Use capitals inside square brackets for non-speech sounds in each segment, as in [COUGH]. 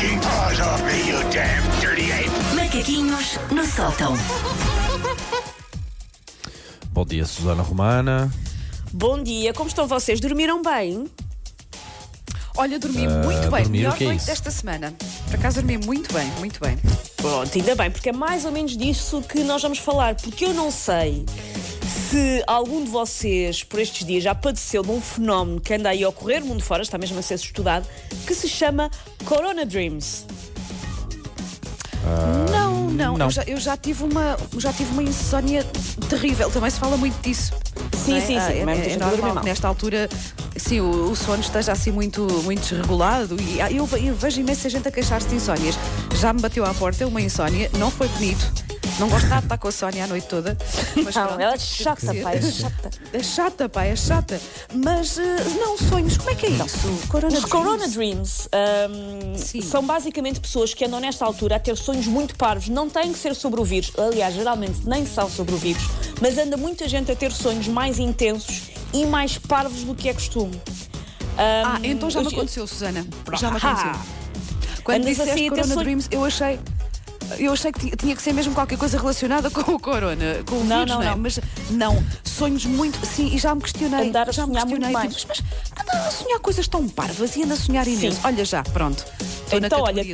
taking paws off me, you damn dirty ape! Macaquinhos no sótão. Bom dia, Susana Romana. Bom dia, como estão vocês? Dormiram bem? Olha, dormi muito bem. Ah, dormir, Melhor que é noite isso? desta semana. Por acaso dormi muito bem, muito bem. Pronto, ainda bem, porque é mais ou menos disso que nós vamos falar. Porque eu não sei se algum de vocês, por estes dias, já padeceu de um fenómeno que anda aí a ocorrer, mundo fora, está mesmo a ser estudado, que se chama Corona Dreams. não, não, não. Eu, já, eu já tive uma, já tive uma insónia terrível. Também se fala muito disso. Sim, é? sim, sim, Ah, é, é dormir normal mal. que nesta altura sim, o, o sono esteja assim muito, muito desregulado. E ah, eu, eu vejo imensa gente a queixar-se de insónias. Já me bateu à porta uma insónia, não foi bonito. Não gosto nada de estar com a Sónia a noite toda. Mas Não, pronto, ela é chata, pá, é chata. É chata, pá, é chata. Mas eh, não, sonhos, como é que é isso? Corona Os Corona Dreams Sim. são basicamente pessoas que andam nesta altura a ter sonhos muito parvos. Não têm que ser sobre o vírus, aliás, geralmente nem são sobre o vírus, mas anda muita gente a ter sonhos mais intensos e mais parvos do que é costume. Ah, então já me eu- aconteceu, Susana. Já me Ah. aconteceu. Quando Andas disseste assim Corona sonho- Dreams, eu achei. Eu achei que ti- tinha que ser mesmo qualquer coisa relacionada [LAUGHS] com o corona, com o Não, vírus, não, não, é? não. Mas não, sonhos muito. Sim, e já me questionei. Andar a já me sonhar muito questionei. mais. tipo, mas, mas anda a sonhar coisas tão parvas e anda a sonhar imenso. Sim. Olha já, pronto. Estou Então, olha,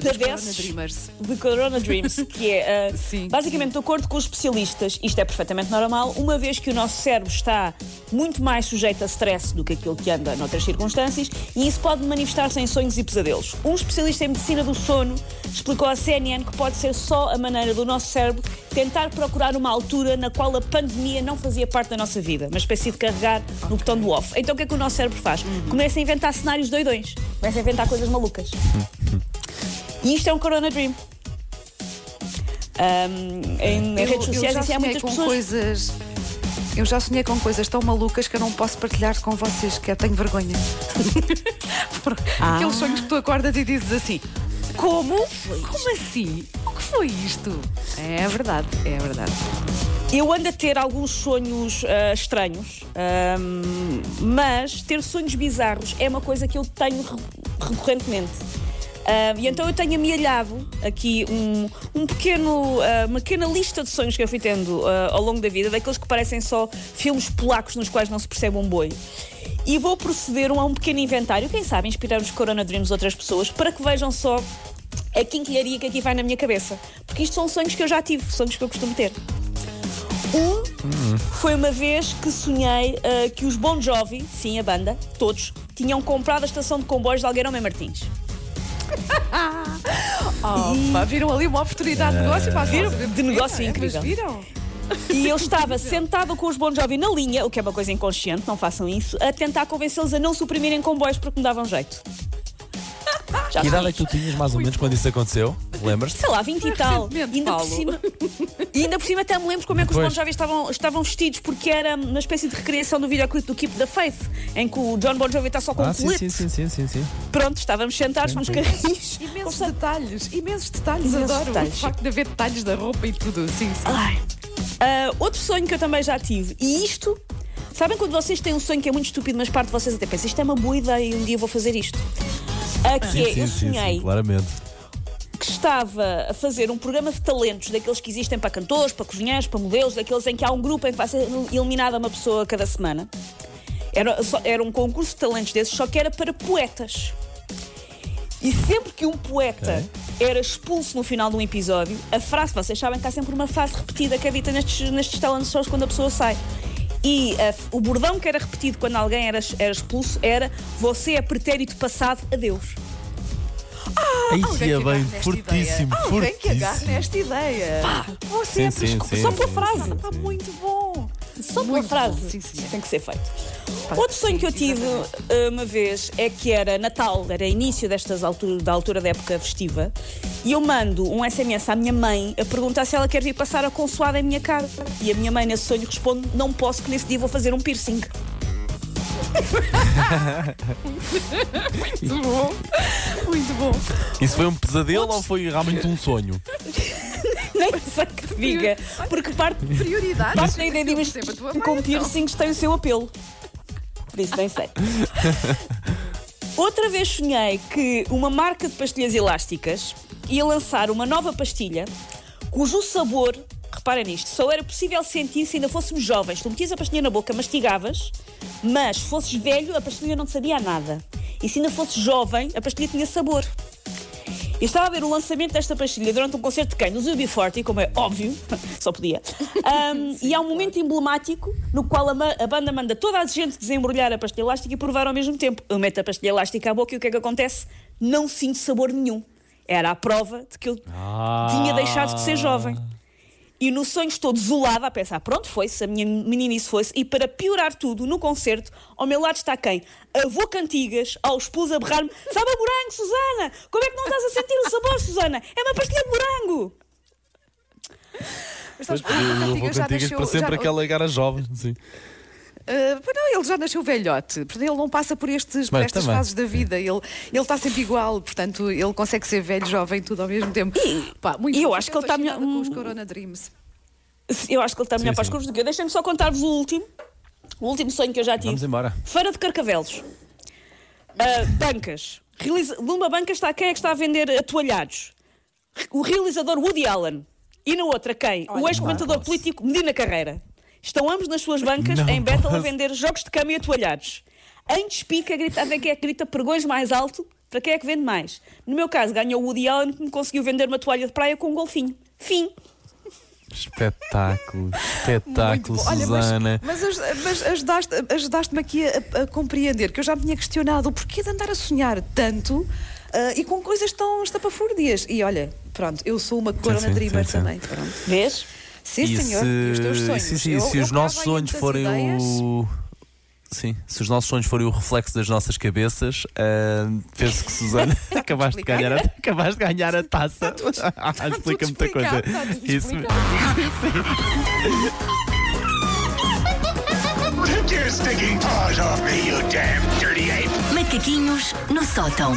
Dreamers. de Corona Dreams, que é uh, [LAUGHS] Sim. basicamente, de acordo com os especialistas, isto é perfeitamente normal, uma vez que o nosso cérebro está muito mais sujeito a stress do que aquilo que anda noutras circunstâncias, e isso pode manifestar-se em sonhos e pesadelos. Um especialista em medicina do sono explicou à CNN que pode ser só a maneira do nosso cérebro tentar procurar uma altura na qual a pandemia não fazia parte da nossa vida, uma espécie de carregar no botão do off. Então o que é que o nosso cérebro faz? Começa a inventar cenários doidões, começa a inventar coisas malucas. [LAUGHS] E isto é um Corona Dream. Ahm, em Eu- redes sociais já assim, há sonhei muitas com pessoas. coisas. Eu já sonhei com coisas tão malucas que eu não posso partilhar com vocês, que eu tenho vergonha. [LAUGHS] Ah. Aqueles sonhos que tu acordas e dizes assim: Como? Como assim? O que foi isto? É verdade, é verdade. Eu ando a ter alguns sonhos ah, estranhos, ahm, mas ter sonhos bizarros é uma coisa que eu tenho re- recorrentemente. Ahm, e então eu tenho amealhado aqui um, um pequeno, ah, uma pequena lista de sonhos que eu fui tendo ah, ao longo da vida, daqueles que parecem só filmes polacos nos quais não se percebe um boi. E vou proceder a um pequeno inventário, quem sabe inspirar os Corona Dreams outras pessoas, para que vejam só a quinquilharia que aqui vai na minha cabeça. Porque isto são sonhos que eu já tive, sonhos que eu costumo ter. Um foi uma vez que sonhei ah, que os Bon Jovi, sim, a banda, todos, tinham comprado a estação de comboios de Algueirão Martins. [LAUGHS] Pá, viram ali uma oportunidade de negócio para Viram? vossa De negócio é, incrível. Viram? E eu estava sentada com os Bon Jovi na linha, o que é uma coisa inconsciente, não façam isso, a tentar convencê-los a não suprimirem comboios porque me davam jeito. Já Que idade é que tu tinhas mais ou menos quando isso aconteceu? Lembras-te? Sei lá, 20 e tal. E ainda por cima. E [LAUGHS] ainda por cima até me lembro como é que os. Bon Jovi estavam, estavam vestidos, porque era uma espécie de recriação do videoclipe do Keep the Faith, em que o John Bon Jovi está só com Ah, um sim, colete. sim, sim, sim, sim, sim. Pronto, estávamos sentados com os carrinhos. Imensos detalhes, imensos detalhes. Imensos Adoro detalhes. o facto de haver detalhes da roupa e tudo. Sim, sim. Ai. Ah, outro sonho que eu também já tive, e isto, sabem quando vocês têm um sonho que é muito estúpido, mas parte de vocês até pensa, isto é uma boa ideia e um dia vou fazer isto. Ah, que é, Sim, eu sim, sim, sonhei sim, claramente. Estava a fazer um programa de talentos, daqueles que existem para cantores, para cozinheiros, para modelos, daqueles em que há um grupo em que vai ser eliminada uma pessoa cada semana. Era, só- era um concurso de talentos desses, só que era para poetas. E sempre que um poeta era expulso no final de um episódio, a frase, vocês sabem que há sempre uma frase repetida que habita nestes, nestes talent shows quando a pessoa sai. E a- o bordão que era repetido quando alguém era, era expulso era Você é pretérito passado a Deus. Aí é que bem fortíssimo, ideia. Alguém que agarre fortíssimo. nesta ideia. Você é Sim, sim, Só pela frase. Está muito bom. Só pela frase. sim, sim. Tem que ser feito. Pá, Outro sonho que eu tive exatamente. uh, uma vez é que era Natal, era início destas altura, da altura da época festiva, e eu mando um SMS à minha mãe a perguntar se ela quer vir passar a consoada em minha cara. E a minha mãe nesse sonho responde: Não posso, que nesse dia vou fazer um piercing. Muito bom. Muito bom. Isso foi um pesadelo ou foi realmente um sonho? Nem sei que diga. Porque parte, Prioridade. parte da ideia de mas a tua com mãe, então. piercings tem o seu apelo. Por isso nem sei. [LAUGHS] Outra vez sonhei que uma marca de pastilhas elásticas ia lançar uma nova pastilha cujo sabor, reparem nisto, só era possível sentir se ainda fôssemos jovens. Tu metias a pastilha na boca, mastigavas, mas se fosses velho, a pastilha não te sabia nada. E se ainda fosses jovem, a pastilha tinha sabor. Eu estava a ver o lançamento desta pastilha durante um concerto de quem? No UB40, como é óbvio, [LAUGHS] só podia. Um, [LAUGHS] e há um momento emblemático no qual a, a banda manda toda a gente desembrulhar a pastilha elástica e provar ao mesmo tempo. Eu meto a pastilha elástica à boca e o que é que acontece? Não sinto sabor nenhum. Era a prova de que eu tinha deixado de ser jovem. E no sonho estou desolada a pensar, pronto, foi-se, a minha meninice foi-se. E para piorar tudo, no concerto, ao meu lado está quem? Avô Cantigas, aos pulos a berrar-me, sabe a morango, Susana? Como é que não estás a sentir o sabor, Susana? É uma pastilha de morango! Mas sabes, o vou Cantigas já contigo nasceu- para sempre já- aquela cara jovem. Sim. Uh, pois não, ele já nasceu velhote, portanto ele não passa por estes, por estas também. fases da vida. Ele, ele está sempre igual, portanto ele consegue ser velho, jovem, tudo ao mesmo tempo. Pá, muito e eu acho que ele está melhor- com os Corona Dreams. Eu acho que ele está melhor Sim, para as cores do que eu. Deixem-me só contar-vos o último. O último sonho que eu já tive. Vamos embora. Feira de Carcavelos. Ah, bancas. Realiza... Numa banca está quem é que está a vender atoalhados? O realizador Woody Allen. E na outra quem? o ex-comentador político Medina Carreira. Estão ambos nas suas bancas Não em a posso. vender jogos de cama e atoalhados. Em despica, a grita a ver quem é que grita pregões mais alto para quem é que vende mais. No meu caso, ganhou o Woody Allen que me conseguiu vender uma toalha de praia com um golfinho. Fim. Espetáculo, espetáculo, bom. Olha, mas, Susana. mas, mas ajudaste, ajudaste-me aqui a, a compreender que eu já me tinha questionado o porquê de andar a sonhar tanto ah, e com coisas tão estapafúrdias. E olha, pronto, eu sou uma Corona sim, Dreamer sim, sim. também. Pronto. Vês? Sim, E senhor. se- E os teus sonhos. Sim, sim, Eu- se eu os nossos sonhos forem ideias. o. Sim, se os nossos sonhos forem o reflexo das nossas cabeças, ah, penso que Susana [LAUGHS] acabaste de ganhar a, acabaste de ganhar a taça. [LAUGHS] Ah, Explica muita coisa. Isso! [LAUGHS] Macaquinhos no sótão.